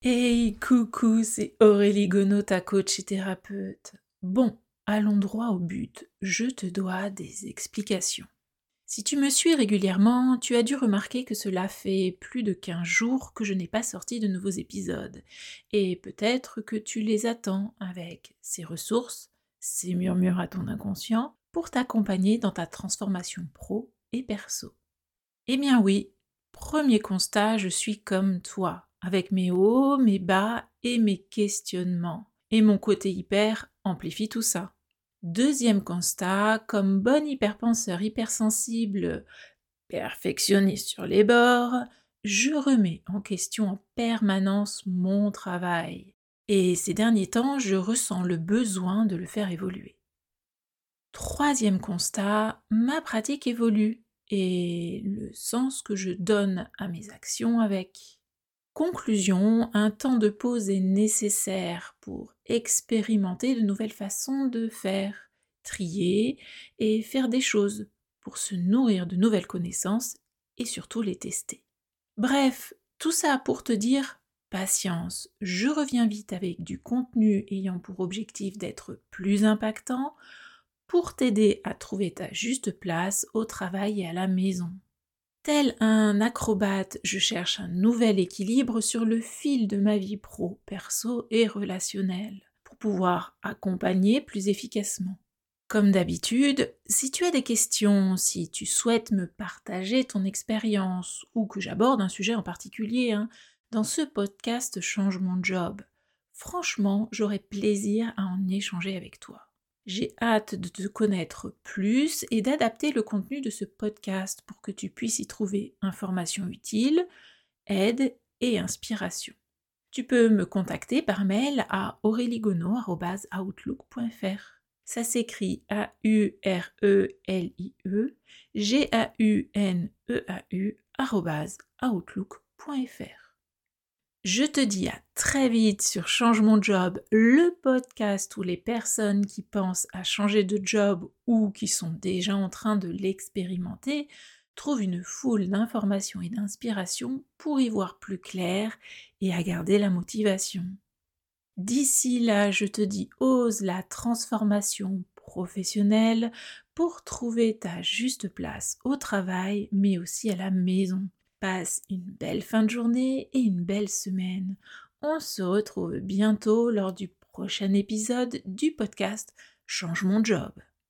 Hey, coucou, c'est Aurélie Gonod, ta coach et thérapeute. Bon, allons droit au but. Je te dois des explications. Si tu me suis régulièrement, tu as dû remarquer que cela fait plus de 15 jours que je n'ai pas sorti de nouveaux épisodes. Et peut-être que tu les attends avec ces ressources, ces murmures à ton inconscient, pour t'accompagner dans ta transformation pro et perso. Eh bien oui, premier constat, je suis comme toi avec mes hauts, mes bas et mes questionnements. Et mon côté hyper amplifie tout ça. Deuxième constat, comme bon hyperpenseur hypersensible, perfectionniste sur les bords, je remets en question en permanence mon travail. Et ces derniers temps, je ressens le besoin de le faire évoluer. Troisième constat, ma pratique évolue et le sens que je donne à mes actions avec. Conclusion, un temps de pause est nécessaire pour expérimenter de nouvelles façons de faire, trier et faire des choses pour se nourrir de nouvelles connaissances et surtout les tester. Bref, tout ça pour te dire patience, je reviens vite avec du contenu ayant pour objectif d'être plus impactant pour t'aider à trouver ta juste place au travail et à la maison. Tel un acrobate, je cherche un nouvel équilibre sur le fil de ma vie pro, perso et relationnelle pour pouvoir accompagner plus efficacement. Comme d'habitude, si tu as des questions, si tu souhaites me partager ton expérience ou que j'aborde un sujet en particulier, hein, dans ce podcast Change mon job, franchement, j'aurais plaisir à en échanger avec toi. J'ai hâte de te connaître plus et d'adapter le contenu de ce podcast pour que tu puisses y trouver informations utiles, aide et inspiration. Tu peux me contacter par mail à aureligono.outlook.fr. Ça s'écrit A-U-R-E-L-I-E G-A-U-N-E-A-U outlook.fr. Je te dis à très vite sur Change mon job, le podcast où les personnes qui pensent à changer de job ou qui sont déjà en train de l'expérimenter trouvent une foule d'informations et d'inspirations pour y voir plus clair et à garder la motivation. D'ici là, je te dis ose la transformation professionnelle pour trouver ta juste place au travail mais aussi à la maison. Passe une belle fin de journée et une belle semaine. On se retrouve bientôt lors du prochain épisode du podcast Change mon job.